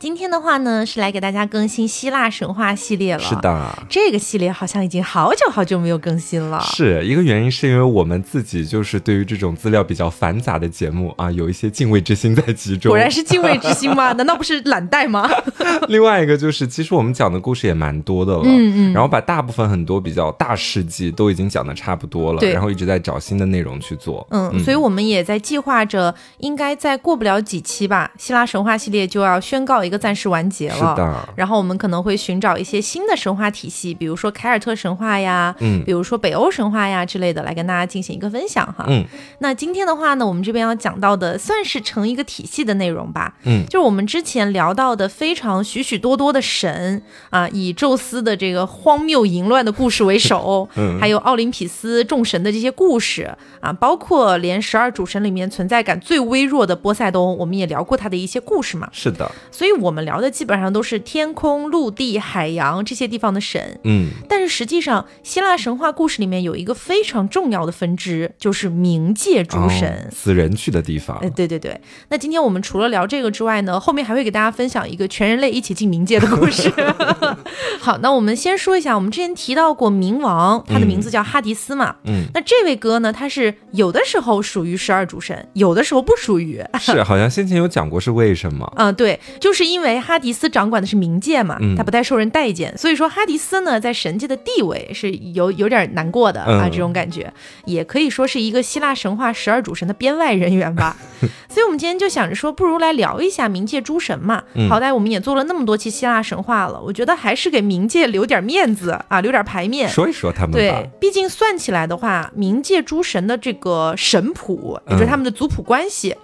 今天的话呢，是来给大家更新希腊神话系列了。是，的，这个系列好像已经好久好久没有更新了。是一个原因，是因为我们自己就是对于这种资料比较繁杂的节目啊，有一些敬畏之心在其中。果然是敬畏之心吗？难道不是懒怠吗？另外一个就是，其实我们讲的故事也蛮多的了，嗯嗯然后把大部分很多比较大事迹都已经讲的差不多了，对然后一直在找新的内容去做。嗯，所以我们也在计划着，应该再过不了几期吧，希腊神话系列就要宣告一个暂时完结了。是的，然后我们可能会寻找一些新的神话体系，比如说凯尔特神话呀，嗯比如说北欧神话呀之类的，来跟大家进行一个分享哈。嗯，那今天的话呢，我们这边要讲到的算是成一个体系的内容吧。嗯就是我们之前聊到的非常许许多多的神啊，以宙斯的这个荒谬淫乱的故事为首，嗯还有奥林匹斯众神的这些故事啊，包括连十二主神里面存在感最微弱的波塞冬，我们也聊过他的一些故事嘛。是的，所以我们聊的基本上都是天空、陆地、海洋这些地方的神。嗯，但是实际上，希腊神话故事里面有一个非常重要的分支，就是冥界诸神。哦死人去的地方哎，，对对对。那今天我们除了聊这个之外呢，后面还会给大家分享一个全人类一起进冥界的故事。好，那我们先说一下，我们之前提到过冥王，他的名字叫哈迪斯嘛。嗯，那这位哥呢，他是有的时候属于十二主神，有的时候不属于。是好像先前有讲过是为什么？嗯，对，就是因为哈迪斯掌管的是冥界嘛，嗯他不太受人待见，所以说哈迪斯呢在神界的地位是有有点难过的啊，嗯这种感觉也可以说是一个希腊神话十二主神的编外人员吧。所以我们今天就想着说，不如来聊一下冥界诸神嘛。嗯好歹我们也做了那么多期希腊神话了，我觉得还是给冥界留点面子啊，留点牌面。说一说他们吧对。，毕竟算起来的话，冥界诸神的这个神谱，也就是他们的族谱关系，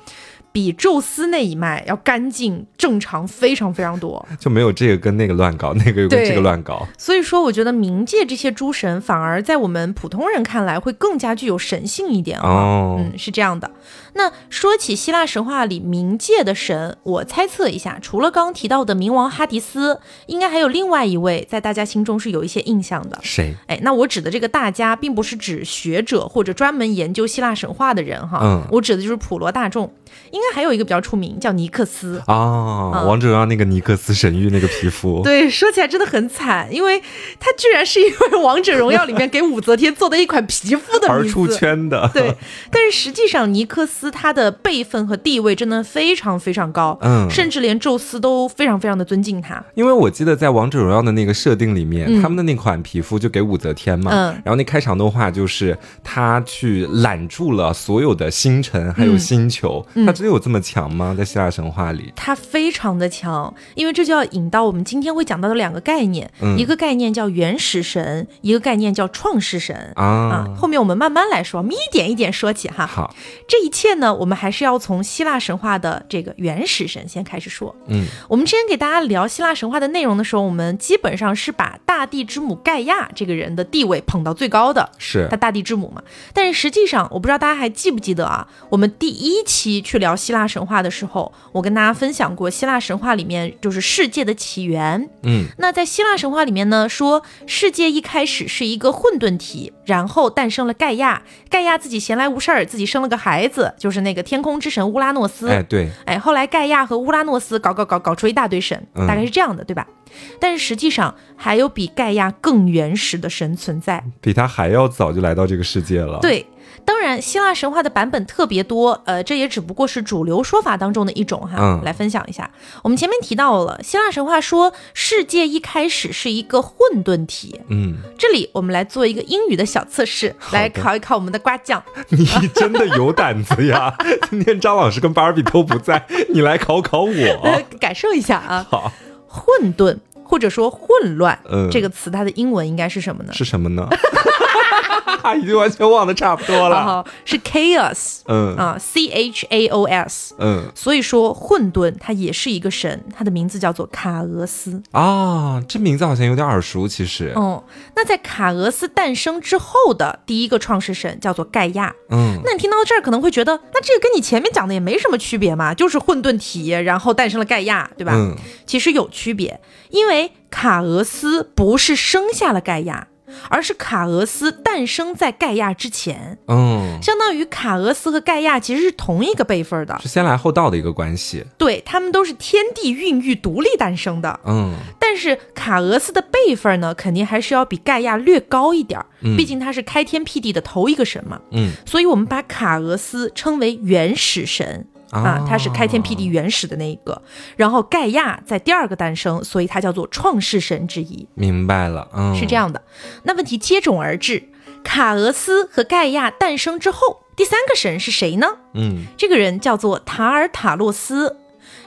比宙斯那一脉要干净正常非常非常多。就没有这个跟那个乱搞，那个又跟这个乱搞。所以说，我觉得冥界这些诸神反而在我们普通人看来会更加具有神性一点啊。哦，嗯，是这样的。那说起希腊神话里冥界的神，我猜测一下，除了刚刚提到的冥王哈迪斯，应该还有另外一位在大家心中是有一些印象的。谁？哎，那我指的这个大家，并不是指学者或者专门研究希腊神话的人哈，嗯我指的就是普罗大众。应该还有一个比较出名，叫尼克斯。啊，嗯王者荣耀那个尼克斯神域那个皮肤，对，说起来真的很惨，因为他居然是因为王者荣耀里面给武则天做的一款皮肤的。而出圈的。对，但是实际上尼克斯他的辈分和地位真的非常非常高，嗯甚至连宙斯都非常非常的尊敬他。因为我记得在王者荣耀的那个设定里面，嗯他们的那款皮肤就给武则天嘛，嗯然后那开场动画就是他去揽住了所有的星辰还嗯有星球，他真的有这么强吗？在希腊神话里？他非常的强，因为这就要引到我们今天会讲到的两个概念，嗯一个概念叫原始神，一个概念叫创世神。啊啊，，后面我们慢慢来说，我们一点一点说起哈。好，这一切呢，我们还是要从希腊神话的这个原始神先开始说。嗯，我们之前给大家聊希腊神话的内容的时候，我们基本上是把大地之母盖亚这个人的地位捧到最高的，是她大地之母嘛。但是实际上，我不知道大家还记不记得啊？我们第一期去聊希腊神话的时候，我跟大家分享过希腊神话里面就是世界的起源。嗯，那在希腊神话里面呢，说世界一开始是一个混沌体，然后诞生了盖亚。盖亚自己闲来无事儿，自己生了个孩子，就是那个天空之神乌拉诺斯。哎，对，哎，后来盖亚和乌拉诺斯搞搞搞搞出一大堆神，嗯大概是这样的，对吧？但是实际上还有比盖亚更原始的神存在。比他还要早就来到这个世界了。，对，当然希腊神话的版本特别多，呃，这也只不过是主流说法当中的一种哈。嗯来分享一下，我们前面提到了希腊神话说世界一开始是一个混沌体，嗯，这里我们来做一个英语的小测试，来考一考我们的瓜酱。你真的有胆子呀！今天张老师跟芭比都不在，你来考考呃我。感受一下啊，好，混沌或者说混乱、嗯这个词，它的英文应该是什么呢？是什么呢？已经完全忘得差不多了。好，是 chaos 嗯啊，C H A O S。嗯所以说，混沌它也是一个神，它的名字叫做卡俄斯。啊，这名字好像有点耳熟，其实。嗯，那在卡俄斯诞生之后的第一个创世神叫做盖亚。嗯那你听到这儿可能会觉得，那这个跟你前面讲的也没什么区别嘛，就是混沌体，然后诞生了盖亚，对吧？嗯其实有区别，因为卡俄斯不是生下了盖亚，而是卡俄斯诞生在盖亚之前，嗯，相当于卡俄斯和盖亚其实是同一个辈分的，是先来后到的一个关系。对他们都是天地孕育独立诞生的。嗯但是卡俄斯的辈分呢，肯定还是要比盖亚略高一点儿，嗯毕竟他是开天辟地的头一个神嘛。嗯所以我们把卡俄斯称为原始神。啊，他是开天辟地原始的那一个，然后盖亚在第二个诞生，所以他叫做创世神之一，明白了。嗯，是这。样的。那问题接踵而至，卡俄斯和盖亚诞生之后，第三个神是谁呢？嗯这个人叫做塔尔塔洛斯。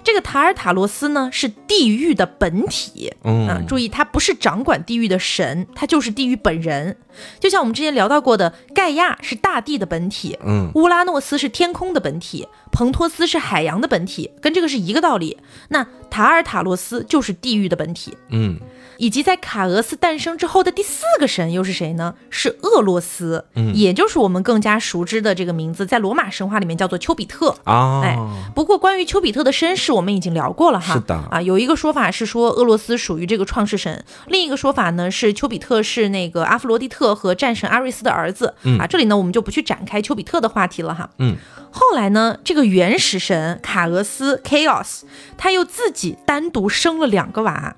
这个塔尔塔洛斯呢是地狱的本体，嗯啊，注意，他不是掌管地狱的神，他就是地狱本人。就像我们之前聊到过的，盖亚是大地的本体，嗯乌拉诺斯是天空的本体，彭托斯是海洋的本体，跟这个是一个道理。那塔尔塔洛斯就是地狱的本体，嗯以及在卡俄斯诞生之后的第四个神又是谁呢？是厄洛斯，嗯也就是我们更加熟知的这个名字，在罗马神话里面叫做丘比特。啊，哎不过关于丘比特的身世，我们已经聊过了哈。是的啊，有一个说法是说俄罗斯属于这个创世神，另一个说法呢是丘比特是那个阿弗罗狄特和战神阿瑞斯的儿子。啊，这里呢我们就不去展开丘比特的话题了哈。嗯，后来呢，这个原始神卡俄斯 （Chaos） 他又自己单独生了两个娃。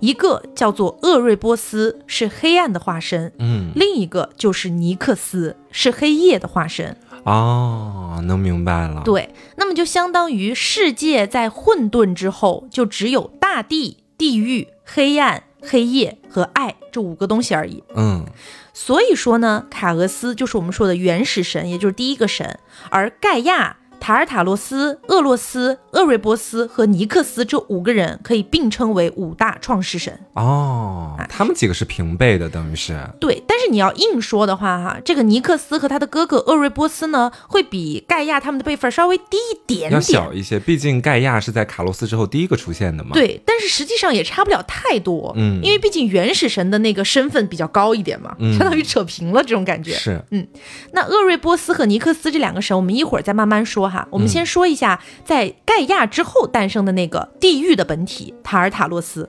一个叫做厄瑞波斯，是黑暗的化身；嗯另一个就是尼克斯，是黑夜的化身。哦，能明白了。，对，那么就相当于世界在混沌之后，就只有大地、地狱、黑暗、黑夜和爱这五个东西而已。嗯所以说呢，卡俄斯就是我们说的原始神，也就是第一个神，而盖亚。塔尔塔洛斯、厄洛斯、厄瑞波斯和尼克斯这五个人可以并称为五大创世神。哦，他们几个是平辈的，等于是。对，但是你要硬说的话，哈，这个尼克斯和他的哥哥厄瑞波斯呢，会比盖亚他们的辈分稍微低一点要点，小一些，毕竟盖亚是在卡洛斯之后第一个出现的嘛。，对，但是实际上也差不了太多，嗯因为毕竟原始神的那个身份比较高一点嘛，嗯相当于扯平了这种感觉。是，嗯那厄瑞波斯和尼克斯这两个神，我们一会儿再慢慢说哈。我们先说一下，在盖亚之后诞生的那个地狱的本体塔尔塔洛斯。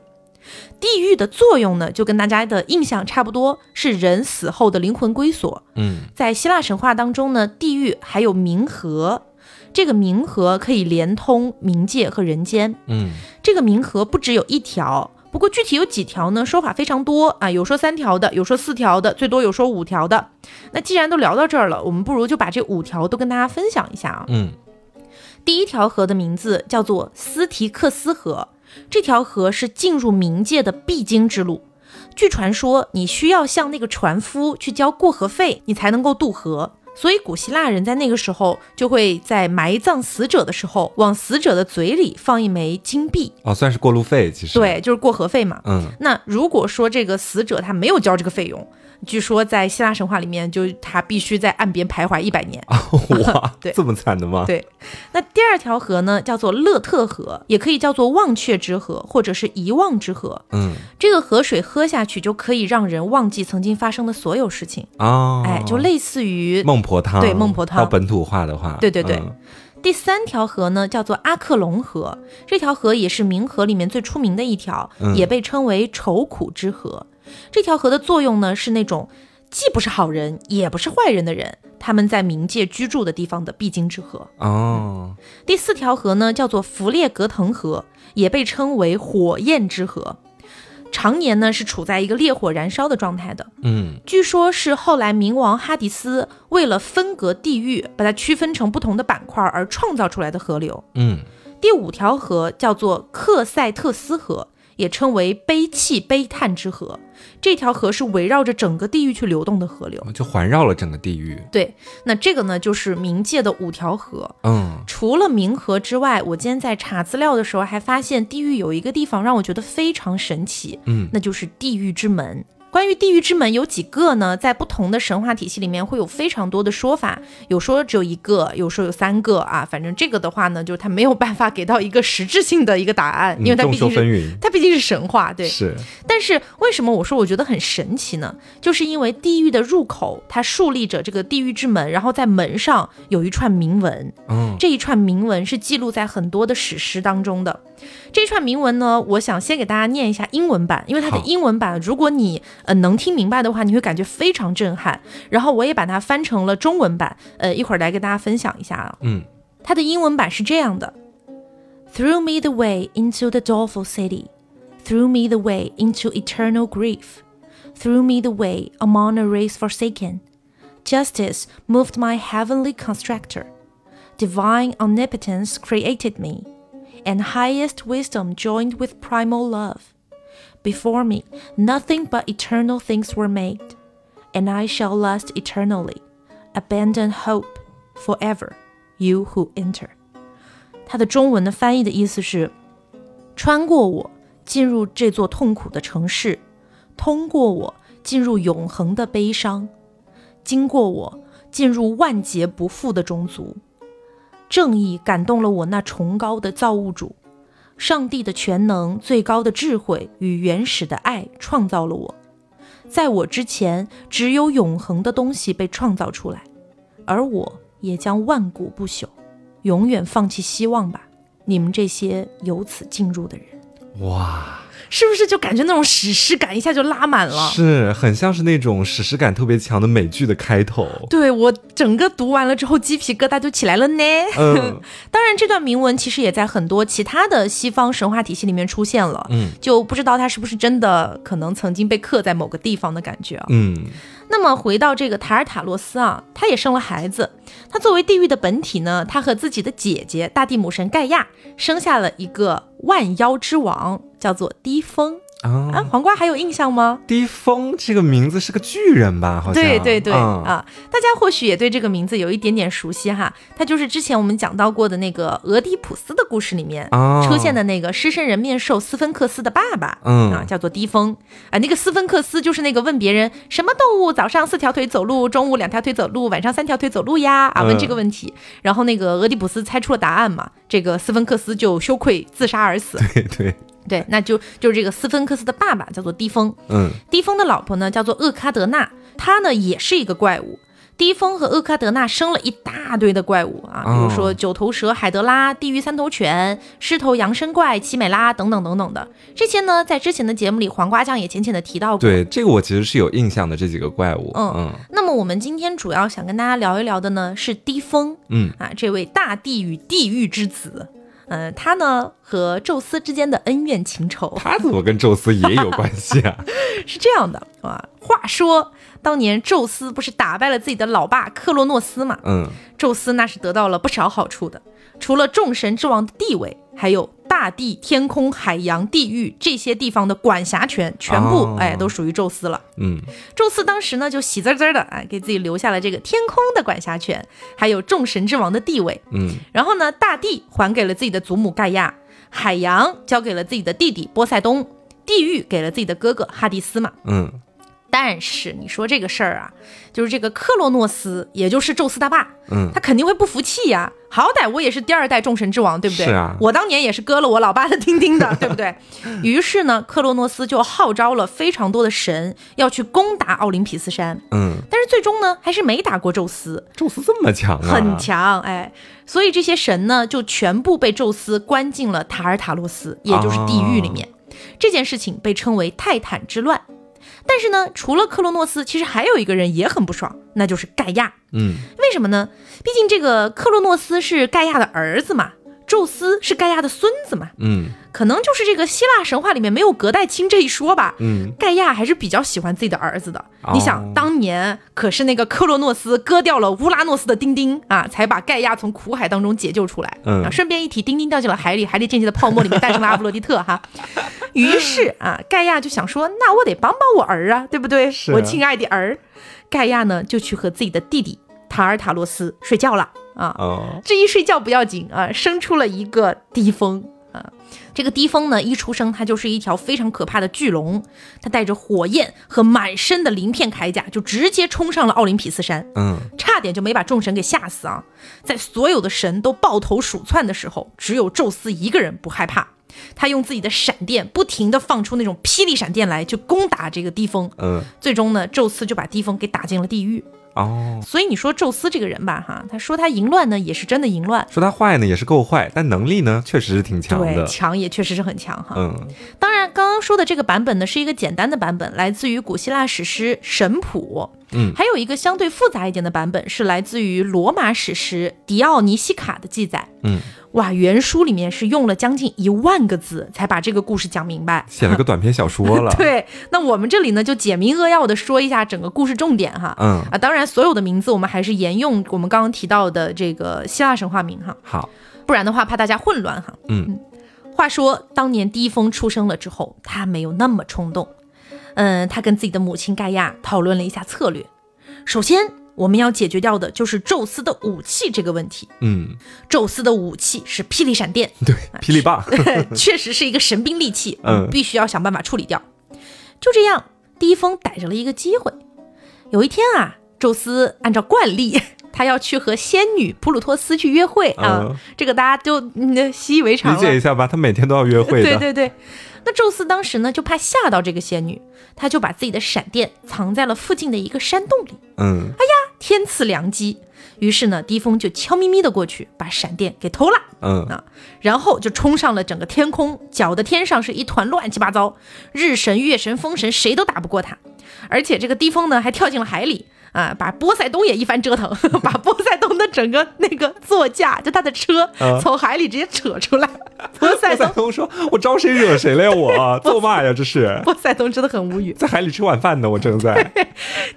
地狱的作用呢，就跟大家的印象差不多，是人死后的灵魂归所。嗯在希腊神话当中呢，地狱还有冥河，这个冥河可以连通冥界和人间。嗯这个冥河不只有一条，不过具体有几条呢？说法非常多啊，有说三条的，有说四条的，最多有说五条的。那既然都聊到这儿了，我们不如就把这五条都跟大家分享一下啊。嗯第一条河的名字叫做斯提克斯河，这条河是进入冥界的必经之路。据传说，你需要向那个船夫去交过河费，你才能够渡河。所以古希腊人在那个时候就会在埋葬死者的时候，往死者的嘴里放一枚金币，哦，算是过路费，其实。，对，就是过河费嘛。嗯，那如果说这个死者他没有交这个费用，据说在希腊神话里面，就他必须在岸边徘徊一百年。哇，对这么惨的吗？对，那第二条河呢，叫做勒特河，也可以叫做忘却之河，或者是遗忘之河。嗯这个河水喝下去就可以让人忘记曾经发生的所有事情，哦，哎，就类似于孟婆汤，对孟婆汤到本土化的话，对对对嗯第三条河呢，叫做阿克隆河。这条河也是冥河里面最出名的一条，嗯也被称为愁苦之河。这条河的作用呢，是那种既不是好人也不是坏人的人，他们在冥界居住的地方的必经之河。哦，第四条河呢，叫做弗列格腾河，也被称为火焰之河。常年呢是处在一个烈火燃烧的状态的，嗯据说是后来冥王哈迪斯为了分隔地狱，把它区分成不同的板块而创造出来的河流。嗯第五条河叫做克塞特斯河，也称为悲泣悲叹之河。这条河是围绕着整个地狱去流动的河流。就环绕了整个地狱。对，那这个呢就是冥界的五条河。嗯除了冥河之外，我今天在查资料的时候还发现地狱有一个地方让我觉得非常神奇，嗯，那就是地狱之门。关于地狱之门有几个呢？在不同的神话体系里面会有非常多的说法，有说只有一个，有说有三个啊。反正这个的话呢，就是它没有办法给到一个实质性的一个答案，因为它众毕竟是。它毕竟是神话，对。是，但是为什么我说我觉得很神奇呢？就是因为地狱的入口，它竖立着这个地狱之门，然后在门上有一串铭文，嗯，这一串铭文是记录在很多的史诗当中的。这一串铭文呢，我想先给大家念一下英文版，因为它的英文版，如果你呃能听明白的话，你会感觉非常震撼。然后我也把它翻成了中文版，呃，一会儿来跟大家分享一下啊。嗯，它的英文版是这样的：Through me the way into the doleful city, through me the way into eternal grief, through me the way among a race forsaken. Justice moved my heavenly constructor. Divine omnipotence created me, and highest wisdom joined with primal love. Before me, nothing but eternal things were made, and I shall last eternally. Abandon hope forever, you who enter. 它的中文的翻译的意思是：穿过我，进入这座痛苦的城市；通过我，进入永恒的悲伤；经过我，进入万劫不复的种族。正义感动了我那崇高的造物主，上帝的全能、最高的智慧与原始的爱创造了我。在我之前，只有永恒的东西被创造出来，而我也将万古不朽。永远放弃希望吧，你们这些由此进入的人，哇，是不是就感觉那种史诗感一下就拉满了？是很像是那种史诗感特别强的美剧的开头。对我整个读完了之后，鸡皮疙瘩就起来了呢。嗯 当然，这段铭文其实也在很多其他的西方神话体系里面出现了，嗯就不知道它是不是真的，可能曾经被刻在某个地方的感觉啊。嗯那么回到这个塔尔塔洛斯啊，他也生了孩子。他作为地狱的本体呢，他和自己的姐姐大地母神盖亚生下了一个万妖之王，叫做低风啊。啊，黄瓜还有印象吗？低风这个名字是个巨人吧？好像对对对、嗯啊，大家或许也对这个名字有一点点熟悉哈。他就是之前我们讲到过的那个俄狄浦斯的故事里面、啊出现的那个狮身人面兽斯芬克斯的爸爸，嗯啊，叫做低风啊。那个斯芬克斯就是那个问别人什么动物早上四条腿走路，中午两条腿走路，晚上三条腿走路呀啊，问这个问题，然后那个俄狄浦斯猜出了答案嘛，这个斯芬克斯就羞愧自杀而死。对对，对，那就就是这个斯芬克斯的爸爸叫做低峰，嗯低峰的老婆呢叫做厄喀德纳，她呢也是一个怪物。低峰和厄喀德纳生了一大堆的怪物啊，比如说哦九头蛇海德拉、地狱三头犬、狮头扬身怪奇美拉等等等等的。这些呢，在之前的节目里，黄瓜酱也浅浅的提到过。对，这个我其实是有印象的，这几个怪物。嗯嗯那么我们今天主要想跟大家聊一聊的呢是低峰嗯啊，这位大地与地狱之子。嗯、他呢和宙斯之间的恩怨情仇，他怎么跟宙斯也有关系啊？是这样的啊。话说当年宙斯不是打败了自己的老爸克洛诺斯嘛？嗯宙斯那是得到了不少好处的，除了众神之王的地位，还有大地、天空、海洋、地狱这些地方的管辖权，全部、哦哎都属于宙斯了。嗯宙斯当时呢就喜滋滋的哎给自己留下了这个天空的管辖权，还有众神之王的地位。嗯然后呢，大地还给了自己的祖母盖亚，海洋交给了自己的弟弟波塞冬，地狱给了自己的哥哥哈迪斯嘛。嗯但是你说这个事儿啊，就是这个克洛诺斯，也就是宙斯他爸，嗯他肯定会不服气呀、好歹我也是第二代众神之王，对不对？是啊我当年也是割了我老爸的丁丁的，对不对？于是呢，克洛诺斯就号召了非常多的神要去攻打奥林匹斯山，嗯，但是最终呢，还是没打过宙斯，宙斯这么强啊？很强，哎，所以这些神呢，就全部被宙斯关进了塔尔塔洛斯，也就是地狱里面。这件事情被称为泰坦之乱。但是呢，除了克洛诺斯，其实还有一个人也很不爽，那就是盖亚。嗯为什么呢？毕竟这个克洛诺斯是盖亚的儿子嘛，宙斯是盖亚的孙子嘛，嗯可能就是这个希腊神话里面没有隔代亲这一说吧。嗯盖亚还是比较喜欢自己的儿子的。哦你想，当年可是那个克洛诺斯割掉了乌拉诺斯的丁丁啊，才把盖亚从苦海当中解救出来。嗯啊，顺便一提，丁丁掉进了海里，海里溅起的泡沫里面诞生了阿布洛狄特哈。于是啊，盖亚就想说，那我得帮帮我儿啊，对不对？我亲爱的儿。盖亚呢，就去和自己的弟弟塔尔塔洛斯睡觉了啊。哦这一睡觉不要紧啊，生出了一个低风。啊。这个低风呢，一出生他就是一条非常可怕的巨龙，他带着火焰和满身的鳞片铠甲，就直接冲上了奥林匹斯山，嗯，差点就没把众神给吓死啊！在所有的神都抱头鼠窜的时候，只有宙斯一个人不害怕，他用自己的闪电不停地放出那种霹雳闪电来，就攻打这个低风。嗯，最终呢，宙斯就把低风给打进了地狱。哦，所以你说宙斯这个人吧，哈，他说他淫乱呢，也是真的淫乱，说他坏呢也是够坏，但能力呢确实是挺强对，的。强也确实是很强哈。嗯当然，刚刚说的这个版本呢，是一个简单的版本，来自于古希腊史诗《神谱》。嗯还有一个相对复杂一点的版本，是来自于罗马史诗《迪奥尼西卡》的记载。嗯，哇，原书里面是用了将近一万个字才把这个故事讲明白。。写了个短篇小说了 对，那我们这里呢就简明扼要的说一下整个故事重点哈。嗯，啊，当然所有的名字我们还是沿用我们刚刚提到的这个希腊神话名哈，好，不然的话怕大家混乱哈。嗯话说当年低风出生了之后，他没有那么冲动，嗯，他跟自己的母亲盖亚讨论了一下策略。首先，我们要解决掉的就是宙斯的武器这个问题。嗯，宙斯的武器是霹雳闪电，对，霹雳棒，确实是一个神兵利器，嗯必须要想办法处理掉。就这样，低风逮着了一个机会。有一天啊，宙斯按照惯例，他要去和仙女普鲁托斯去约会啊，嗯这个大家就嗯习以为常理。解一下吧，他每天都要约会的。对对对，那宙斯当时呢就怕吓到这个仙女，他就把自己的闪电藏在了附近的一个山洞里。嗯，天赐良机，于是呢，低风就悄咪咪的过去，把闪电给偷了。嗯。啊，然后就冲上了整个天空，搅得天上是一团乱七八糟，日神、月神、风神谁都打不过他，而且这个低风呢还跳进了海里。啊，把波塞冬也一番折腾，把波塞冬的整个那个座驾，就他的车，嗯从海里直接扯出来。波塞冬说：“我招谁惹谁了呀？我做嘛呀！这是波塞冬真的很无语。在海里吃晚饭呢，我正在。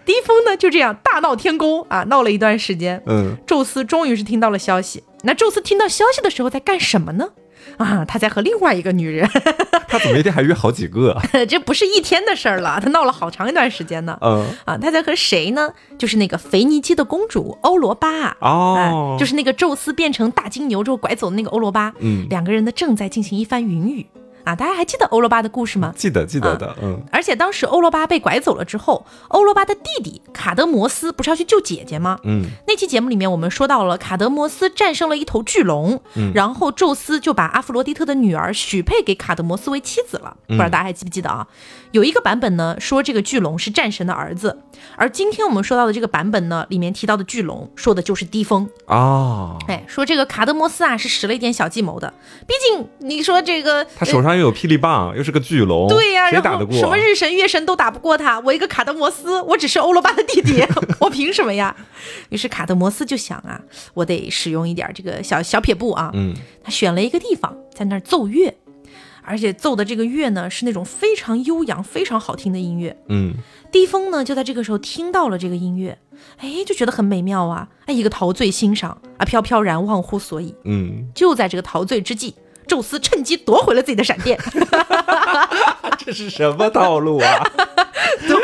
低风呢就这样大闹天宫啊，闹了一段时间。嗯，宙斯终于是听到了消息。那宙斯听到消息的时候在干什么呢？啊，他在和另外一个女人，他怎么一天还约好几个？这不是一天的事儿了，他闹了好长一段时间呢。嗯，啊，他在和谁呢？就是那个腓尼基的公主欧罗巴。哦哎，就是那个宙斯变成大金牛之后拐走的那个欧罗巴。嗯两个人呢正在进行一番云雨。啊，大家还记得欧罗巴的故事吗？记得记得的，嗯而且当时欧罗巴被拐走了之后，欧罗巴的弟弟卡德摩斯不是要去救姐姐吗？嗯那期节目里面我们说到了卡德摩斯战胜了一头巨龙，嗯然后宙斯就把阿弗罗狄特的女儿许配给卡德摩斯为妻子了。不知道大家还记不记得啊？有一个版本呢说这个巨龙是战神的儿子，而今天我们说到的这个版本呢，里面提到的巨龙说的就是低风。哦，哎，说这个卡德摩斯啊是使了一点小计谋的，毕竟你说这个他手上又有霹雳棒，又是个巨龙，对呀、然谁打得过？后什么日神月神都打不过他，我一个卡德摩斯，我只是欧罗巴的弟弟，我凭什么呀？于是卡德摩斯就想啊，我得使用一点这个小小撇步啊，嗯他选了一个地方，在那儿奏乐，而且奏的这个乐呢是那种非常悠扬、非常好听的音乐。嗯低风呢就在这个时候听到了这个音乐，哎，就觉得很美妙啊，哎，一个陶醉欣赏啊，飘飘然忘乎所以。嗯，就在这个陶醉之际，宙斯趁机夺回了自己的闪电。这是什么套路啊？夺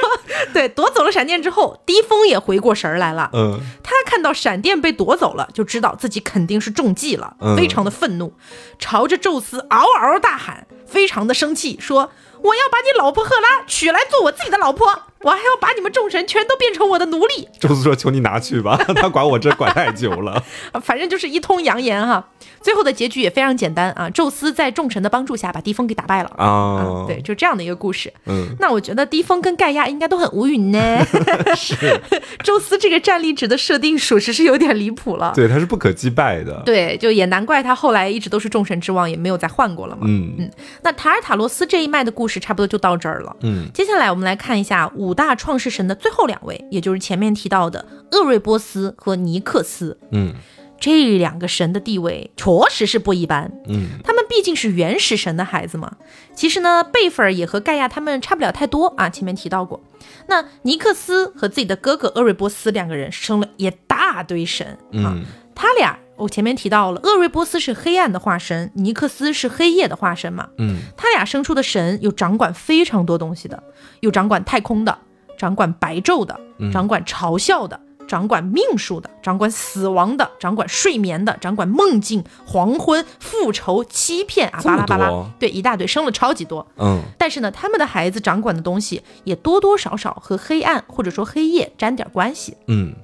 对，夺走了闪电之后，低风也回过神儿来了。嗯他看到闪电被夺走了，就知道自己肯定是中计了，嗯非常的愤怒，朝着宙斯嗷嗷大喊，非常的生气，说：“我要把你老婆赫拉娶来做我自己的老婆，我还要把你们众神全都变成我的奴隶。宙斯说：“求你拿去吧，他管我这管太久了。啊，反正就是一通扬言哈。最后的结局也非常简单啊，宙斯在众神的帮助下把低风给打败了”啊啊，对，，就这样的一个故事。嗯，那我觉得低风跟盖亚应该都很无语呢。是宙斯这个战力值的设定，属实是有点离谱了。对，他是不可击败的。对，就也难怪他后来一直都是众神之王，也没有再换过了嘛。嗯嗯那塔尔塔罗斯这一脉的故事差不多就到这儿了。嗯接下来我们来看一下五大创世神的最后两位，也就是前面提到的厄瑞波斯和尼克斯。嗯这两个神的地位确实是不一般，嗯他们毕竟是原始神的孩子嘛。其实呢，辈分儿也和盖亚他们差不了太多啊。前面提到过，那尼克斯和自己的哥哥厄瑞波斯两个人生了一大堆神啊。嗯他俩我前面提到了，厄瑞波斯是黑暗的化身，尼克斯是黑夜的化身嘛。嗯他俩生出的神有掌管非常多东西的，有掌管太空的，掌管白昼的，掌管嘲笑的，掌管命数的，掌管死亡的，掌管睡眠的，掌管梦境、黄昏、复仇、欺骗啊，巴拉巴拉，对，一大堆，生了超级多。嗯但是呢，他们的孩子掌管的东西也多多少少和黑暗或者说黑夜沾点关系。嗯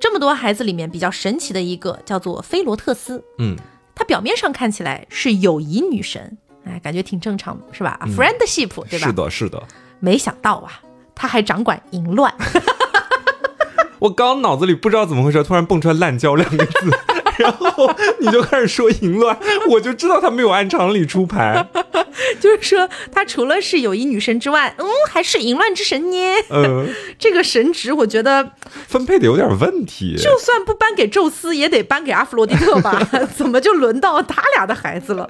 这么多孩子里面比较神奇的一个叫做菲罗特斯，嗯，他表面上看起来是友谊女神，哎，感觉挺正常的，是吧、f r i e n d s h i p 对吧？是。的，是的。没想到啊，他还掌管淫乱。我刚脑子里不知道怎么回事，突然蹦出来“滥交”两个字，然后你就开始说淫乱，我就知道他没有按常理出牌。就是说，他除了是友谊女神之外，嗯，还是淫乱之神呢。嗯，这个神职，我觉得分配的有点问题。就算不颁给宙斯，也得颁给阿弗罗狄特吧？怎么就轮到他俩的孩子了？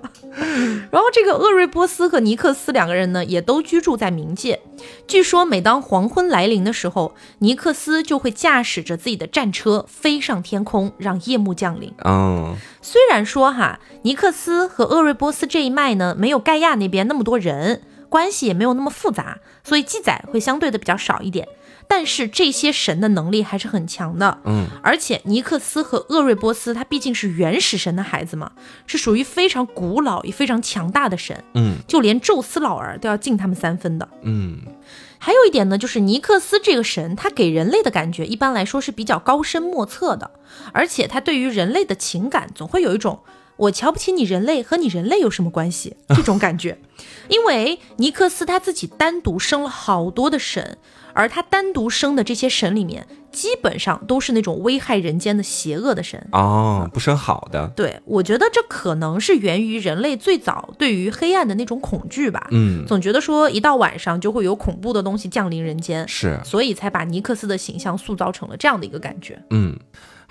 然后这个厄瑞波斯和尼克斯两个人呢，也都居住在冥界。据说，每当黄昏来临的时候，尼克斯就会驾驶着自己的战车飞上天空，让夜幕降临。嗯虽然说哈，尼克斯和厄瑞波斯这一脉呢，没有盖亚那边那么多人，关系也没有那么复杂，所以记载会相对的比较少一点。但是这些神的能力还是很强的，嗯，而且尼克斯和厄瑞波斯他毕竟是原始神的孩子嘛，是属于非常古老也非常强大的神，嗯就连宙斯老儿都要敬他们三分的。嗯还有一点呢，就是尼克斯这个神，他给人类的感觉一般来说是比较高深莫测的，而且他对于人类的情感总会有一种我瞧不起你人类和你人类有什么关系 这种感觉。因为尼克斯他自己单独生了好多的神，而他单独生的这些神里面，基本上都是那种危害人间的邪恶的神。哦，不生好的。对，我觉得这可能是源于人类最早对于黑暗的那种恐惧吧。嗯，总觉得说一到晚上就会有恐怖的东西降临人间，是。所以才把尼克斯的形象塑造成了这样的一个感觉。嗯，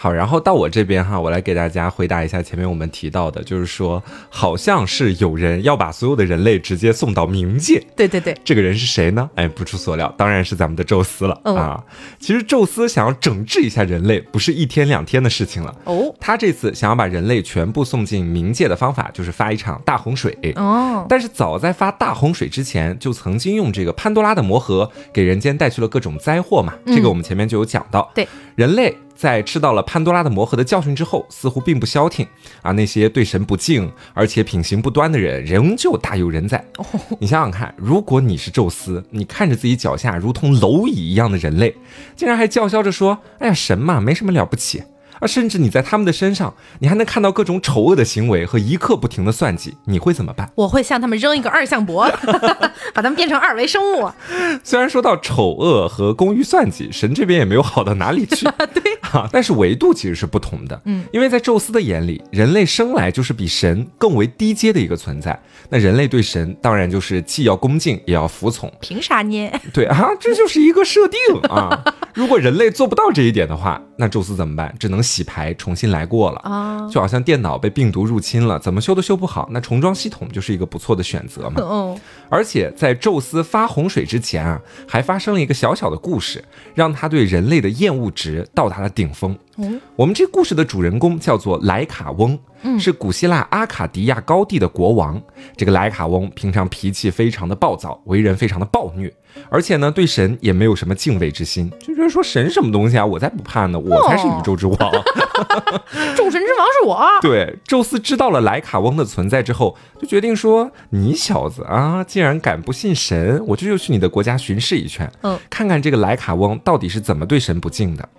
好，然后到我这边哈，我来给大家回答一下前面我们提到的，就是说，好像是有人要把所有的人类直接送到冥界。对对对，这个人是谁呢？哎，不出所料，当然是咱们的宙斯了、嗯啊！其实宙斯想要整治一下人类，不是一天两天的事情了。哦他这次想要把人类全部送进冥界的方法，就是发一场大洪水。哦，但是早在发大洪水之前，就曾经用这个潘多拉的魔盒给人间带去了各种灾祸嘛。这个我们前面就有讲到。对，人类在吃到了潘多拉的魔盒的教训之后，似乎并不消停啊。那些对神不敬而且品行不端的人，仍旧大有人在。你想想看，如果你是宙斯，你看着自己脚下如同蝼蚁一样的人类，竟然还叫嚣着说：“哎呀，神嘛，没什么了不起。”啊，甚至你在他们的身上，你还能看到各种丑恶的行为和一刻不停的算计，你会怎么办？我会向他们扔一个二向箔，把他们变成二维生物。虽然说到丑恶和工欲算计，神这边也没有好到哪里去，对啊，但是维度其实是不同的，嗯，因为在宙斯的眼里，人类生来就是比神更为低阶的一个存在，那人类对神当然就是既要恭敬也要服从，凭啥呢？对啊，这就是一个设定啊。如果人类做不到这一点的话，那宙斯怎么办？只能洗牌重新来过了。啊，就好像电脑被病毒入侵了，怎么修都修不好，那重装系统就是一个不错的选择嘛。哦，而且在宙斯发洪水之前啊，还发生了一个小小的故事，让他对人类的厌恶值到达了顶峰。嗯我们这故事的主人公叫做莱卡翁，是古希腊阿卡迪亚高地的国王。这个莱卡翁平常脾气非常的暴躁，为人非常的暴虐，而且呢对神也没有什么敬畏之心，就觉得说神什么东西啊，我才不怕呢，我才是宇宙之王。众神之王是我。对，宙斯知道了莱卡翁的存在之后，就决定说：“你小子啊，既然敢不信神，我这就去你的国家巡视一圈，嗯，看看这个莱卡翁到底是怎么对神不敬的。”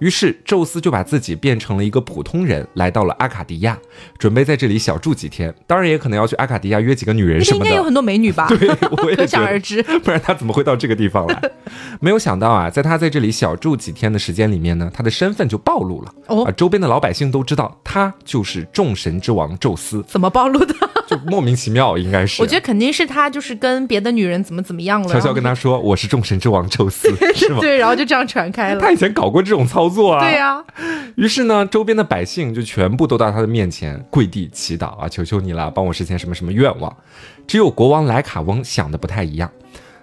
于是，宙斯就把自己变成了一个普通人，来到了阿卡迪亚，准备在这里小住几天。当然，也可能要去阿卡迪亚约几个女人什么的。边应该有很多美女吧？对，我也可想而知。不然他怎么会到这个地方来？没有想到啊，在他在这里小住几天的时间里面呢，他的身份就暴露了。哦啊，周边的老百姓都知道他就是众神之王宙斯，怎么暴露的？就莫名其妙，应该是。我觉得肯定是他，就是跟别的女人怎么怎么样了。悄悄跟他说我是众神之王宙斯，是吗？对，然后就这样传开了。他以前搞过这种操作啊。对呀、于是呢，周边的百姓就全部都到他的面前跪地祈祷啊，求求你了，帮我实现什么什么愿望。只有国王莱卡翁想的不太一样，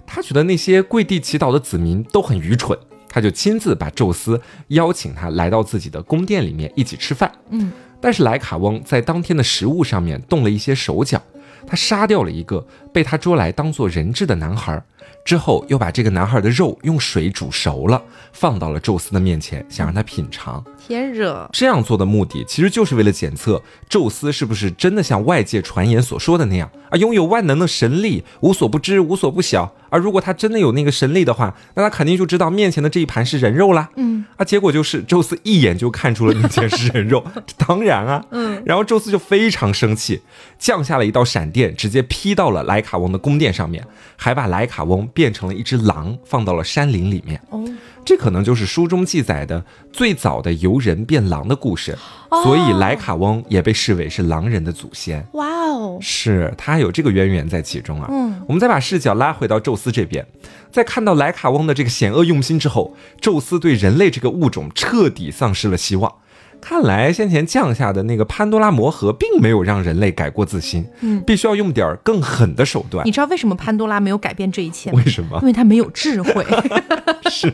他觉得那些跪地祈祷的子民都很愚蠢，他就亲自把宙斯邀请他来到自己的宫殿里面一起吃饭。嗯，但是莱卡翁在当天的食物上面动了一些手脚，他杀掉了一个被他捉来当做人质的男孩，之后又把这个男孩的肉用水煮熟了，放到了宙斯的面前，想让他品尝。天热！这样做的目的，其实就是为了检测宙斯是不是真的像外界传言所说的那样啊，拥有万能的神力，无所不知，无所不晓。而如果他真的有那个神力的话，那他肯定就知道面前的这一盘是人肉啦。嗯，啊，结果就是宙斯一眼就看出了面前是人肉，当然啊。嗯，然后宙斯就非常生气，降下了一道闪电，直接劈到了莱卡翁的宫殿上面，还把莱卡翁变成了一只狼，放到了山林里面。哦，这可能就是书中记载的最早的由人变狼的故事，哦所以莱卡翁也被视为是狼人的祖先。哇哦，是他有这个渊源在其中啊。嗯，我们再把视角拉回到宙斯这边，在看到莱卡翁的这个险恶用心之后，宙斯对人类这个物种彻底丧失了希望。看来先前降下的那个潘多拉魔盒并没有让人类改过自新，嗯必须要用点儿更狠的手段你。知道为什么潘多拉没有改变这一切吗为？什么因？为他没有智慧。是，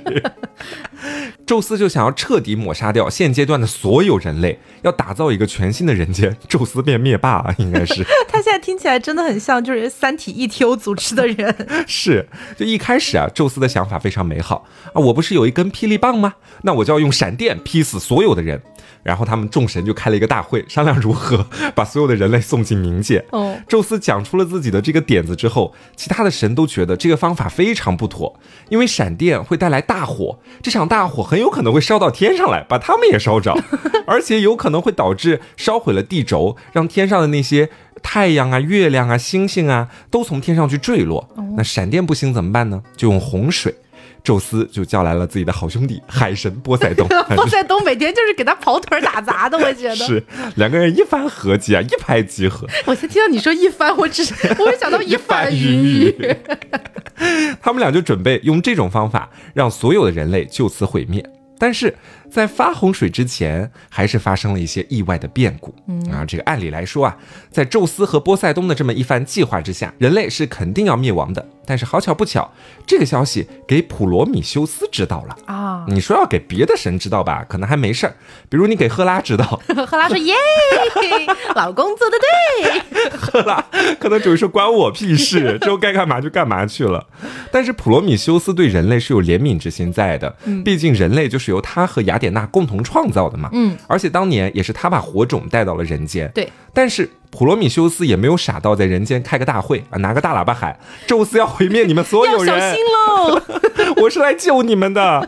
宙斯就想要彻底抹杀掉现阶段的所有人类，要打造一个全新的人间。宙斯变灭霸啊，应该是 他现在听起来真的很像就是《三体》ETO 组织的人。是。就一开始啊，宙斯的想法非常美好啊，我不是有一根霹雳棒吗？那我就要用闪电劈死所有的人。然后他们众神就开了一个大会，商量如何 把所有的人类送进冥界。哦，宙斯讲出了自己的这个点子之后，其他的神都觉得这个方法非常不妥，因为闪电会带来大火，这场大火很有可能会烧到天上来，把他们也烧着，而且有可能会导致烧毁了地轴，让天上的那些太阳啊、月亮啊、星星啊都从天上去坠落。那闪电不行怎么办呢？就用洪水。宙斯就叫来了自己的好兄弟海神波塞冬，波塞冬每天就是给他跑腿打杂的，我觉得。是两个人一番合计啊，一拍即合。我先听到你说一番，我只 我会想到一番云雨。他们俩就准备用这种方法让所有的人类就此毁灭。但是在发洪水之前，还是发生了一些意外的变故。啊，这个按理来说啊，在宙斯和波塞冬的这么一番计划之下，人类是肯定要灭亡的。但是好巧不巧，这个消息给普罗米修斯知道了。啊，你说要给别的神知道吧，可能还没事儿，比如你给赫拉知道，赫拉说耶，老公做的对。赫拉可能只会说关我屁事，之后该干嘛就干嘛去了。但是普罗米修斯对人类是有怜悯之心在的，毕竟人类就是由他和雅典娜共同创造的嘛。嗯，而且当年也是他把火种带到了人间。对，但是普罗米修斯也没有傻到在人间开个大会啊，拿个大喇叭喊宙斯要毁灭你们所有人要小心，喽。我是来救你们的。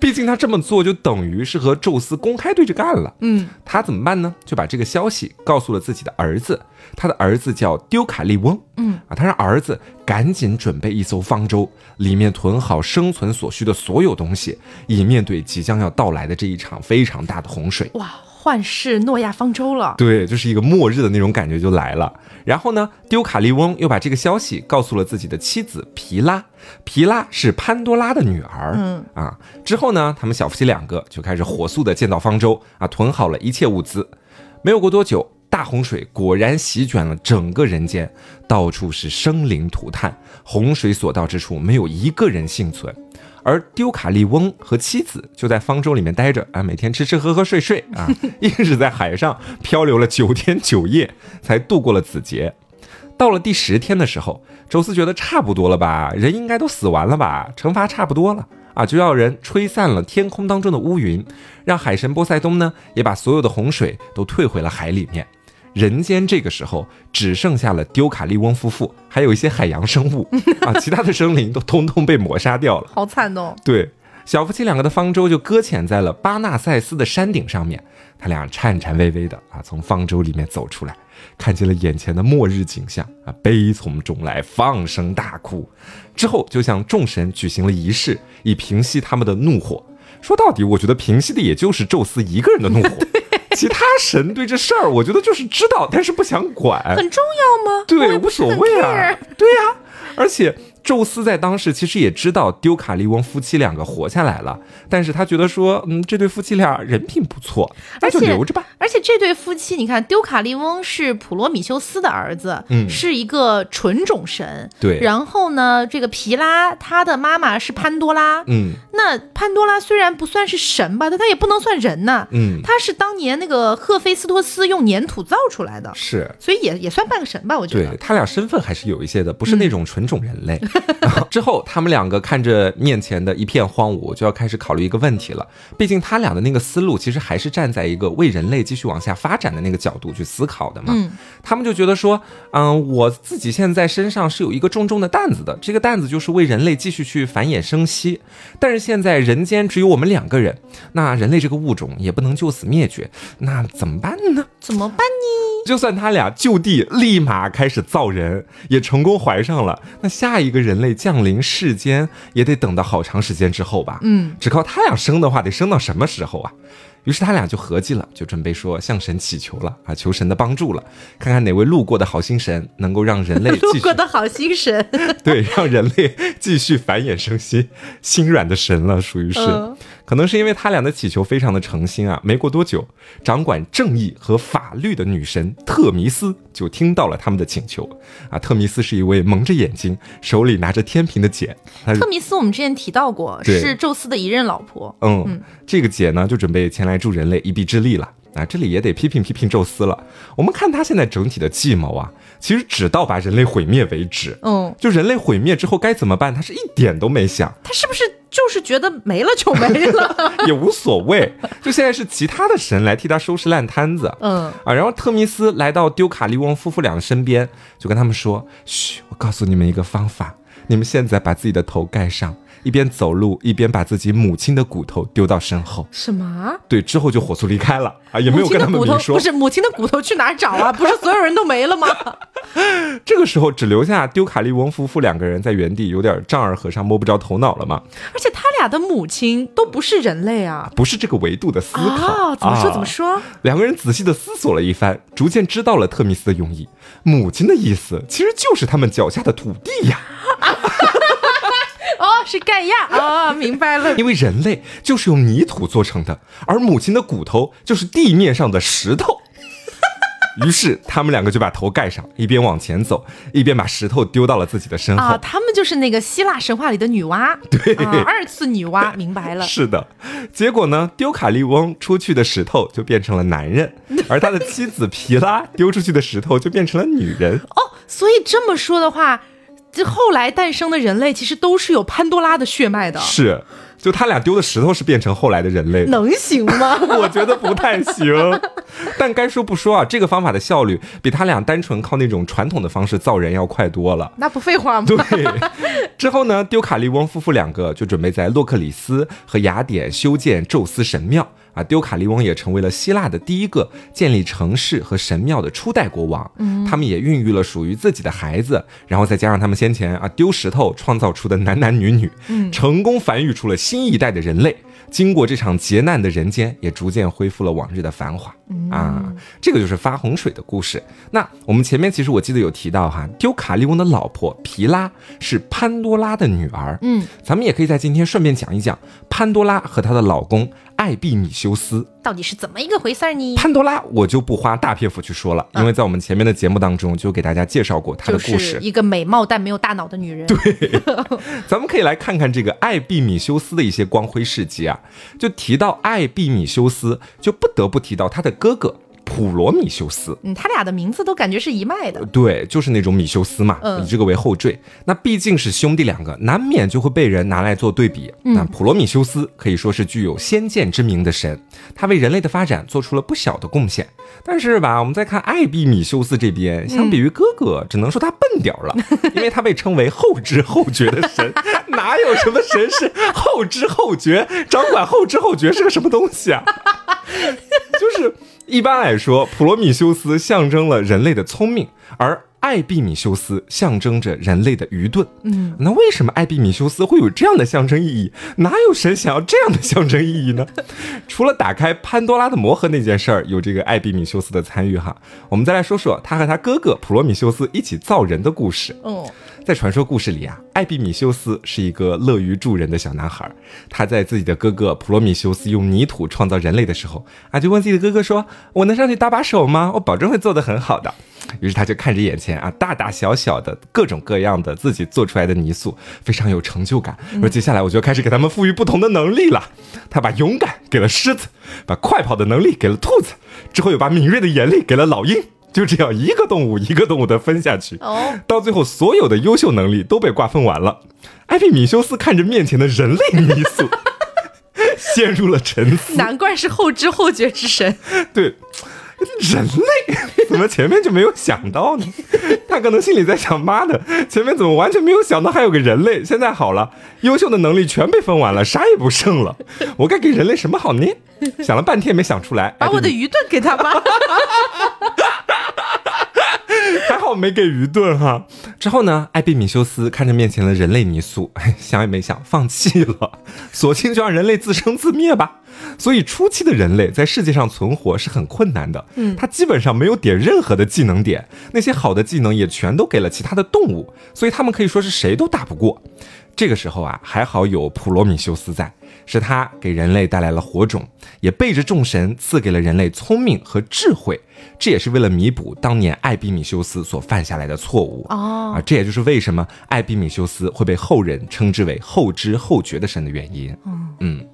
毕竟他这么做就等于是和宙斯公开对着干了。嗯，他怎么办呢？就把这个消息告诉了自己的儿子，他的儿子叫丢卡利翁。嗯啊，他让儿子赶紧准备一艘方舟，里面囤好生存所需的所有东西，以面对即将要到来的这一场非常大的洪水。哇，幻视诺亚方舟了。对，就是一个末日的那种感觉就来了。然后呢，丢卡利翁又把这个消息告诉了自己的妻子皮拉，皮拉是潘多拉的女儿。嗯啊，之后呢，他们小夫妻两个就开始火速的建造方舟啊，囤好了一切物资。没有过多久，大洪水果然席卷了整个人间，到处是生灵涂炭，洪水所到之处没有一个人幸存。而丢卡利翁和妻子就在方舟里面待着啊，每天吃吃喝喝睡睡啊，硬是在海上漂流了九天九夜，才度过了此劫。到了第十天的时候，宙斯觉得差不多了吧，人应该都死完了吧，惩罚差不多了啊，就要人吹散了天空当中的乌云，让海神波塞冬呢也把所有的洪水都退回了海里面。人间这个时候只剩下了丢卡利翁夫妇，还有一些海洋生物 啊，其他的生灵都通通被抹杀掉了。好惨哦！对，小夫妻两个的方舟就搁浅在了巴纳塞斯的山顶上面，他俩颤颤巍巍的啊从方舟里面走出来，看见了眼前的末日景象啊，悲从中来，放声大哭。之后就向众神举行了仪式，以平息他们的怒火。说到底，我觉得平息的也就是宙斯一个人的怒火。其他神对这事儿，我觉得就是知道，但是不想管，很重要吗？对，无所谓啊。对呀、而且宙斯在当时其实也知道丢卡利翁夫妻两个活下来了，但是他觉得说，嗯，这对夫妻俩人品不错，那就而且留着吧。而且这对夫妻，你看，丢卡利翁是普罗米修斯的儿子，嗯是一个纯种神。对然后呢，这个皮拉他的妈妈是潘多拉。嗯那潘多拉虽然不算是神吧，但他也不能算人呐。嗯，他是当年那个赫菲斯托斯用粘土造出来的，是。所以也也算半个神吧，我觉得。对他俩身份还是有一些的，不是那种纯种人类。之后，他们两个看着面前的一片荒芜，就要开始考虑一个问题了。毕竟他俩的那个思路，其实还是站在一个为人类继续往下发展的那个角度去思考的嘛。嗯他们就觉得说，嗯，我自己现在身上是有一个重重的担子的，这个担子就是为人类继续去繁衍生息。但是现在人间只有我们两个人，那人类这个物种也不能就此灭绝，那怎么办呢？怎么办呢？就算他俩就地立马开始造人，也成功怀上了，那下一个人类降临世间也得等到好长时间之后吧？嗯，只靠他俩生的话，得生到什么时候啊？于是他俩就合计了，就准备说向神祈求了啊，求神的帮助了，看看哪位路过的好心神能够让人类继 路过的好心神。对，让人类继续繁衍生息，心软的神了，属于是。嗯可能是因为他俩的祈求非常的诚心啊，没过多久，掌管正义和法律的女神特弥斯就听到了他们的请求啊。特弥斯是一位蒙着眼睛，手里拿着天平的姐，特弥斯我们之前提到过，是宙斯的一任老婆。嗯，这个姐呢就准备前来助人类一臂之力了。啊，这里也得批评批评宙斯了。我们看他现在整体的计谋啊，其实只到把人类毁灭为止。嗯，就人类毁灭之后该怎么办，他是一点都没想。他是不是就是觉得没了就没了？也无所谓。就现在是其他的神来替他收拾烂摊子。嗯啊，然后特密斯来到丢卡利翁夫妇俩的身边，就跟他们说：“嘘，我告诉你们一个方法，你们现在把自己的头盖上，一边走路一边把自己母亲的骨头丢到身后。什么？对，之后就火速离开了啊，也没有跟他们明说不。是母亲的骨头去哪儿找啊？不是所有人都没了吗？这个时候只留下丢卡利翁夫妇两个人在原地，有点丈二和尚摸不着头脑了嘛。而且他俩的母亲都不是人类啊！不是这个维度的思考啊，怎么说啊怎么说？两个人仔细的思索了一番，逐渐知道了特密斯的用意。母亲的意思其实就是他们脚下的土地呀，哦，是盖亚 啊，明白了。因为人类就是用泥土做成的，而母亲的骨头就是地面上的石头。于是他们两个就把头盖上，一边往前走，一边把石头丢到了自己的身后。啊，他们就是那个希腊神话里的女娲，对、啊，二次女娲，明白了。是的，结果呢，丢卡利翁出去的石头就变成了男人，而他的妻子皮拉丢出去的石头就变成了女人。哦，所以这么说的话，这后来诞生的人类其实都是有潘多拉的血脉的，是，就他俩丢的石头是变成后来的人类的。能行吗？我觉得不太行，但该说不说啊，这个方法的效率比他俩单纯靠那种传统的方式造人要快多了。那不废话吗？对，之后呢，丢卡利翁夫妇两个就准备在洛克里斯和雅典修建宙斯神庙啊。丢卡利翁也成为了希腊的第一个建立城市和神庙的初代国王。嗯，他们也孕育了属于自己的孩子，然后再加上他们先前啊丢石头创造出的男男女女，嗯，成功繁育出了新一代的人类。经过这场劫难的人间，也逐渐恢复了往日的繁华、啊！这个就是发洪水的故事。那我们前面其实我记得有提到哈，丢卡利翁的老婆皮拉是潘多拉的女儿。嗯，咱们也可以在今天顺便讲一讲潘多拉和她的老公艾庇米修斯。到底是怎么一个回事儿呢？潘多拉我就不花大篇幅去说了，因为在我们前面的节目当中就给大家介绍过她的故事。一个美貌但没有大脑的女人。对，咱们可以来看看这个艾庇米修斯的一些光辉事迹啊。就提到艾庇米修斯，就不得不提到他的哥哥普罗米修斯。嗯，他俩的名字都感觉是一脉的。对，就是那种米修斯嘛，嗯以这个为后缀。那毕竟是兄弟两个，难免就会被人拿来做对比。嗯那普罗米修斯可以说是具有先见之明的神，他为人类的发展做出了不小的贡献。但是吧，我们再看艾比米修斯这边，相比于哥哥，只能说他笨点儿了，因为他被称为后知后觉的神。哪有什么神是后知后觉？掌管后知后觉是个什么东西啊？就是一般来说，普罗米修斯象征了人类的聪明，而艾比米修斯象征着人类的愚钝。嗯，那为什么艾比米修斯会有这样的象征意义？哪有神想要这样的象征意义呢？除了打开潘多拉的魔盒那件事儿有这个艾比米修斯的参与哈，我们再来说说他和他哥哥普罗米修斯一起造人的故事。哦，在传说故事里啊，艾比米修斯是一个乐于助人的小男孩。他在自己的哥哥普罗米修斯用泥土创造人类的时候啊，就问自己的哥哥说：“我能上去搭把手吗？我保证会做得很好的。”于是他就看着眼前啊大大小小的各种各样的自己做出来的泥塑，非常有成就感。而接下来我就开始给他们赋予不同的能力了。他把勇敢给了狮子，把快跑的能力给了兔子，之后又把敏锐的眼力给了老鹰。就这样一个动物一个动物的分下去，哦，到最后所有的优秀能力都被瓜分完了。艾比米修斯看着面前的人类泥塑，陷入了沉思。难怪是后知后觉之神。对，人类 怎么前面就没有想到呢？他可能心里在想：妈的，前面怎么完全没有想到还有个人类？现在好了，优秀的能力全被分完了，啥也不剩了，我该给人类什么好呢？想了半天没想出来，把我的愚钝给他吧。没给愚钝哈。之后呢，艾比米修斯看着面前的人类泥塑，哎 想也没想，放弃了，索性就让人类自生自灭吧。所以初期的人类在世界上存活是很困难的，嗯，他基本上没有点任何的技能点，那些好的技能也全都给了其他的动物，所以他们可以说是谁都打不过。这个时候啊，还好有普罗米修斯在，是他给人类带来了火种，也背着众神赐给了人类聪明和智慧，这也是为了弥补当年艾比米修斯所犯下来的错误。哦啊，这也就是为什么艾比米修斯会被后人称之为后知后觉的神的原因。嗯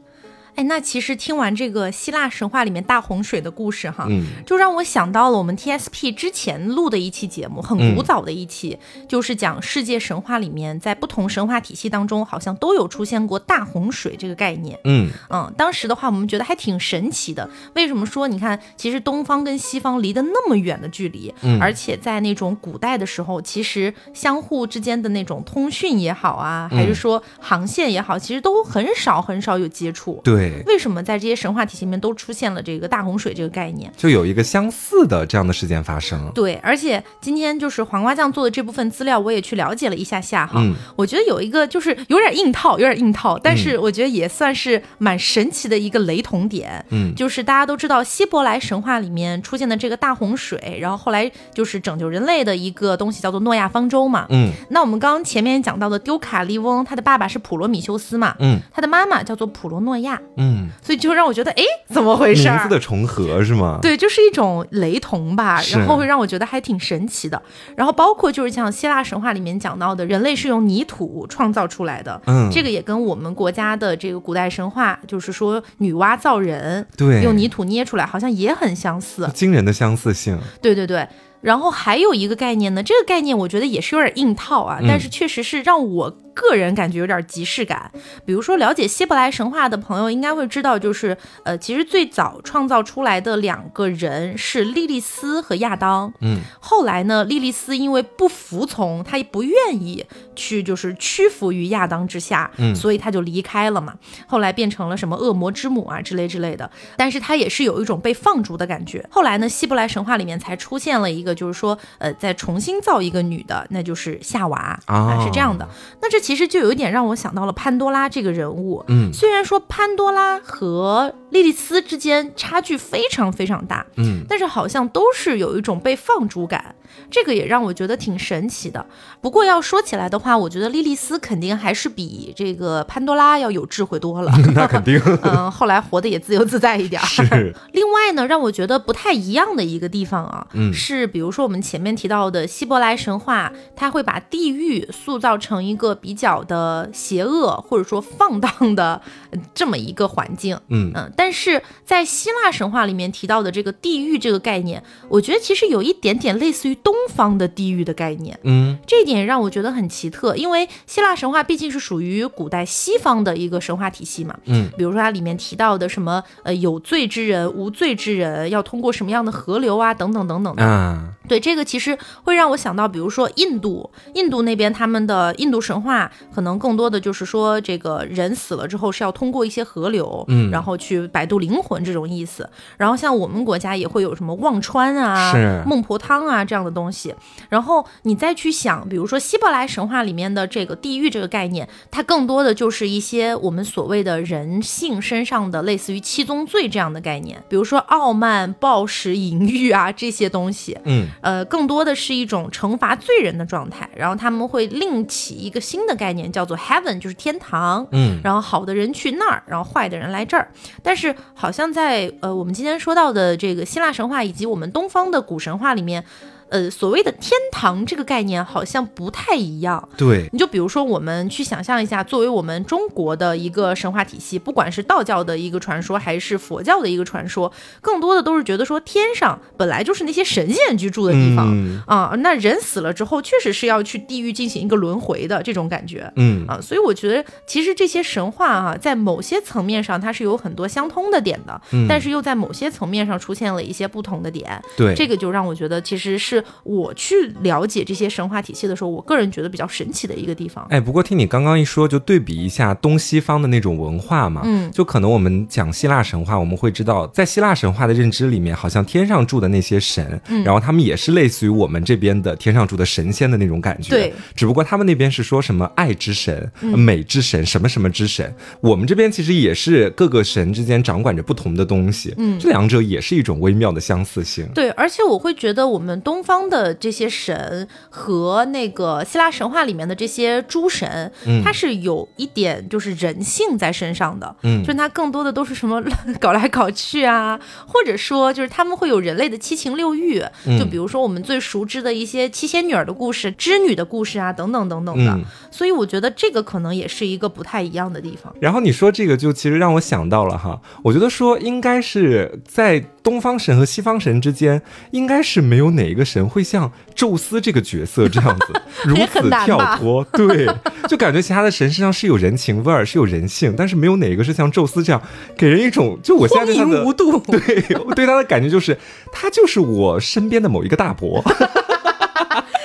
哎，那其实听完这个希腊神话里面大洪水的故事哈，嗯就让我想到了我们 TSP 之前录的一期节目，很嗯古早的一期，就是讲世界神话里面在不同神话体系当中，好像都有出现过大洪水这个概念。嗯嗯，当时的话，我们觉得还挺神奇的。为什么说？你看，其实东方跟西方离得那么远的距离，嗯而且在那种古代的时候，其实相互之间的那种通讯也好啊，还是说航线也好，其实都很少很少有接触。对，为什么在这些神话体系里面都出现了这个大洪水这个概念？就有一个相似的这样的事件发生。对，而且今天就是黄瓜酱做的这部分资料，我也去了解了一下下哈。嗯我觉得有一个就是有点硬套，有点硬套，但是我觉得也算是蛮神奇的一个雷同点。嗯就是大家都知道希伯来神话里面出现的这个大洪水，然后后来就是拯救人类的一个东西叫做诺亚方舟嘛。嗯那我们刚刚前面讲到的丢卡利翁，他的爸爸是普罗米修斯嘛，嗯他的妈妈叫做普罗诺亚，嗯，所以就让我觉得，哎，怎么回事儿？字的重合是吗？对，就是一种雷同吧，然后会让我觉得还挺神奇的。然后包括就是像希腊神话里面讲到的，人类是用泥土创造出来的，嗯这个也跟我们国家的这个古代神话，就是说女娲造人，对用泥土捏出来，好像也很相似。惊人的相似性。对对对。然后还有一个概念呢，这个概念我觉得也是有点硬套啊，嗯但是确实是让我个人感觉有点即视感。比如说了解希伯来神话的朋友应该会知道，就是呃，其实最早创造出来的两个人是莉莉丝和亚当。嗯后来呢，莉莉丝因为不服从，她也不愿意去就是屈服于亚当之下，嗯所以她就离开了嘛。后来变成了什么恶魔之母啊之类之类的，但是她也是有一种被放逐的感觉。后来呢，希伯来神话里面才出现了一个，就是说，呃，再重新造一个女的，那就是夏娃啊是这样的。那这其实就有一点让我想到了潘多拉这个人物。嗯虽然说潘多拉和莉莉丝之间差距非常非常大，嗯但是好像都是有一种被放逐感，这个也让我觉得挺神奇的。不过要说起来的话，我觉得莉莉丝肯定还是比这个潘多拉要有智慧多了。那肯定嗯，后来活得也自由自在一点。是。另外呢，让我觉得不太一样的一个地方啊，嗯是比如说我们前面提到的希伯来神话，它会把地狱塑造成一个比较的邪恶或者说放荡的呃这么一个环境。嗯嗯，但是在希腊神话里面提到的这个地狱这个概念，我觉得其实有一点点类似于东方的地狱的概念。嗯这一点让我觉得很奇特，因为希腊神话毕竟是属于古代西方的一个神话体系嘛。嗯比如说它里面提到的什么呃有罪之人、无罪之人要通过什么样的河流啊，等等等等的。啊对这个其实会让我想到，比如说印度，印度那边他们的印度神话可能更多的就是说，这个人死了之后是要通过一些河流，嗯然后去摆渡灵魂这种意思。然后像我们国家也会有什么忘川啊、孟婆汤啊这样的东西。然后你再去想，比如说希伯来神话里面的这个地狱这个概念，它更多的就是一些我们所谓的人性身上的类似于七宗罪这样的概念，比如说傲慢、暴食、淫欲啊这些东西。嗯呃，更多的是一种惩罚罪人的状态，然后他们会另起一个新的概念，叫做 heaven，就是天堂。嗯然后好的人去那儿，然后坏的人来这儿。但是好像在呃我们今天说到的这个希腊神话以及我们东方的古神话里面，呃所谓的天堂这个概念好像不太一样。对，你就比如说，我们去想象一下，作为我们中国的一个神话体系，不管是道教的一个传说，还是佛教的一个传说，更多的都是觉得说天上本来就是那些神仙居住的地方。嗯啊，那人死了之后，确实是要去地狱进行一个轮回的这种感觉。嗯啊，所以我觉得其实这些神话啊，在某些层面上它是有很多相通的点的，嗯但是又在某些层面上出现了一些不同的点。对，这个就让我觉得，其实是我去了解这些神话体系的时候，我个人觉得比较神奇的一个地方。哎，不过听你刚刚一说，就对比一下东西方的那种文化嘛，嗯。就可能我们讲希腊神话，我们会知道，在希腊神话的认知里面，好像天上住的那些神，嗯。然后他们也是类似于我们这边的天上住的神仙的那种感觉，对，只不过他们那边是说什么爱之神、嗯。美之神、什么什么之神，我们这边其实也是各个神之间掌管着不同的东西，嗯。这两者也是一种微妙的相似性，对，而且我会觉得我们东方的这些神和那个希腊神话里面的这些诸神，嗯它是有一点就是人性在身上的，嗯就是它更多的都是什么 搞来搞去啊，或者说就是他们会有人类的七情六欲，嗯就比如说我们最熟知的一些七仙女儿的故事、织女的故事啊，等等等等的，嗯所以我觉得这个可能也是一个不太一样的地方。然后你说这个，就其实让我想到了哈，我觉得说应该是在东方神和西方神之间，应该是没有哪一个神会像宙斯这个角色这样子 如此跳脱，对，就感觉其他的神身上是有人情味儿，是有人性，但是没有哪一个是像宙斯这样给人一种就我现在对他的无度 对我对他的感觉就是他就是我身边的某一个大伯，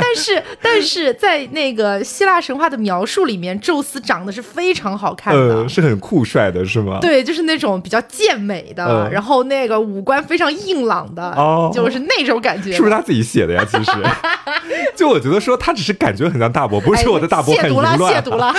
但是，但是在那个希腊神话的描述里面，宙斯长得是非常好看的。呃，是很酷帅的，是吗？对，就是那种比较健美的，嗯然后那个五官非常硬朗的，哦就是那种感觉。是不是他自己写的呀？其实，就我觉得说他只是感觉很像大伯，不是哎说我的大伯很淫亵渎了，乱、亵渎了。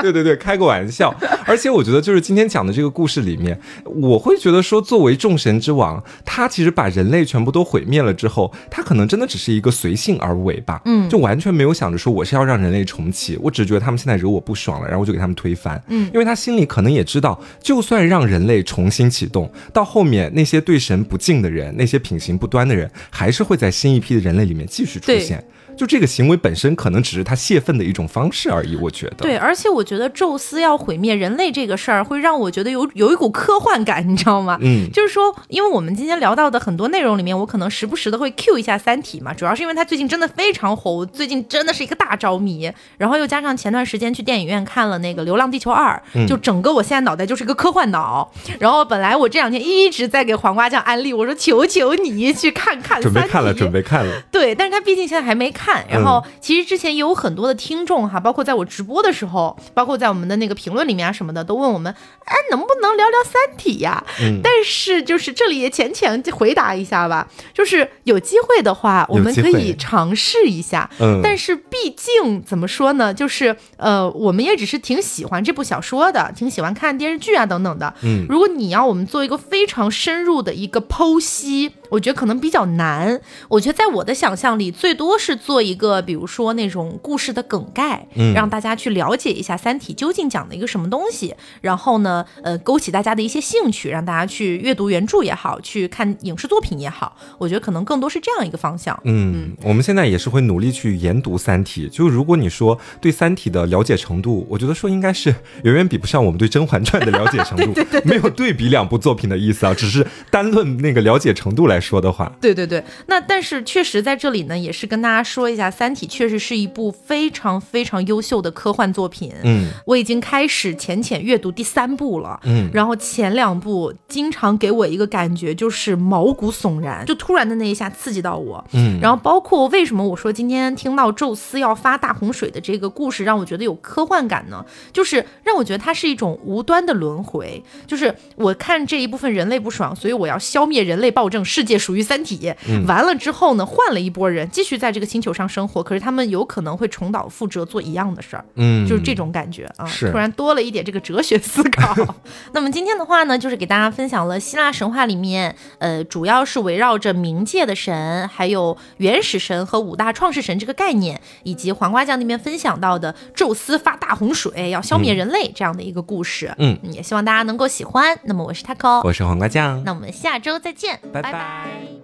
对对对，开个玩笑。而且我觉得，就是今天讲的这个故事里面，我会觉得说，作为众神之王，他其实把人类全部都毁灭了之后，他可能真的只是一个随性而为吧，嗯就完全没有想着说我是要让人类重启，我只是觉得他们现在惹我不爽了，然后我就给他们推翻，嗯因为他心里可能也知道，就算让人类重新启动，到后面那些对神不敬的人，那些品行不端的人，还是会在新一批的人类里面继续出现。就这个行为本身，可能只是他泄愤的一种方式而已。我觉得，对，而且我觉得宙斯要毁灭人类这个事儿，会让我觉得有 有一股科幻感，你知道吗？嗯，就是说，因为我们今天聊到的很多内容里面，我可能时不时的会 Q 一下《三体》嘛，主要是因为它最近真的非常火，我最近真的是一个大着迷。然后又加上前段时间去电影院看了那个《流浪地球二》，嗯就整个我现在脑袋就是一个科幻脑。然后本来我这两天一直在给黄瓜酱安利，我说求求你去看看《准备看了，准备看了。对，但是他毕竟现在还没看。然后其实之前也有很多的听众哈，包括在我直播的时候，包括在我们的那个评论里面啊什么的，都问我们，哎，能不能聊聊《三体》呀？嗯但是就是这里也浅浅回答一下吧，就是有机会的话，我们可以尝试一下。嗯，但是毕竟怎么说呢，就是呃，我们也只是挺喜欢这部小说的，挺喜欢看电视剧啊等等的。嗯如果你要我们做一个非常深入的一个剖析，我觉得可能比较难。我觉得在我的想象里，最多是做一个，比如说那种故事的梗概，嗯让大家去了解一下《三体》究竟讲的一个什么东西。然后呢，呃，勾起大家的一些兴趣，让大家去阅读原著也好，去看影视作品也好，我觉得可能更多是这样一个方向。嗯，我们现在也是会努力去研读《三体》。就如果你说对《三体》的了解程度，我觉得说应该是远远比不上我们对《甄嬛传》的了解程度，没有对比两部作品的意思啊，只是单论那个了解程度来来说的话，对对对，那但是确实在这里呢，也是跟大家说一下，《三体》确实是一部非常非常优秀的科幻作品。嗯。我已经开始浅浅阅读第三部了，嗯。然后前两部经常给我一个感觉就是毛骨悚然，就突然的那一下刺激到我。嗯，然后包括为什么我说今天听到宙斯要发大洪水的这个故事，让我觉得有科幻感呢？就是让我觉得它是一种无端的轮回，就是我看这一部分人类不爽，所以我要消灭人类暴政，世界属于三体。完了之后呢，换了一波人继续在这个星球上生活，可是他们有可能会重蹈覆辙，做一样的事儿。嗯，就是这种感觉啊，是突然多了一点这个哲学思考。那么今天的话呢，就是给大家分享了希腊神话里面，呃，主要是围绕着冥界的神，还有原始神和五大创世神这个概念，以及黄瓜酱那边分享到的宙斯发大洪水要消灭人类这样的一个故事。嗯也希望大家能够喜欢。那么我是 taco，我是黄瓜酱，那我们下周再见，拜拜拜 Bye.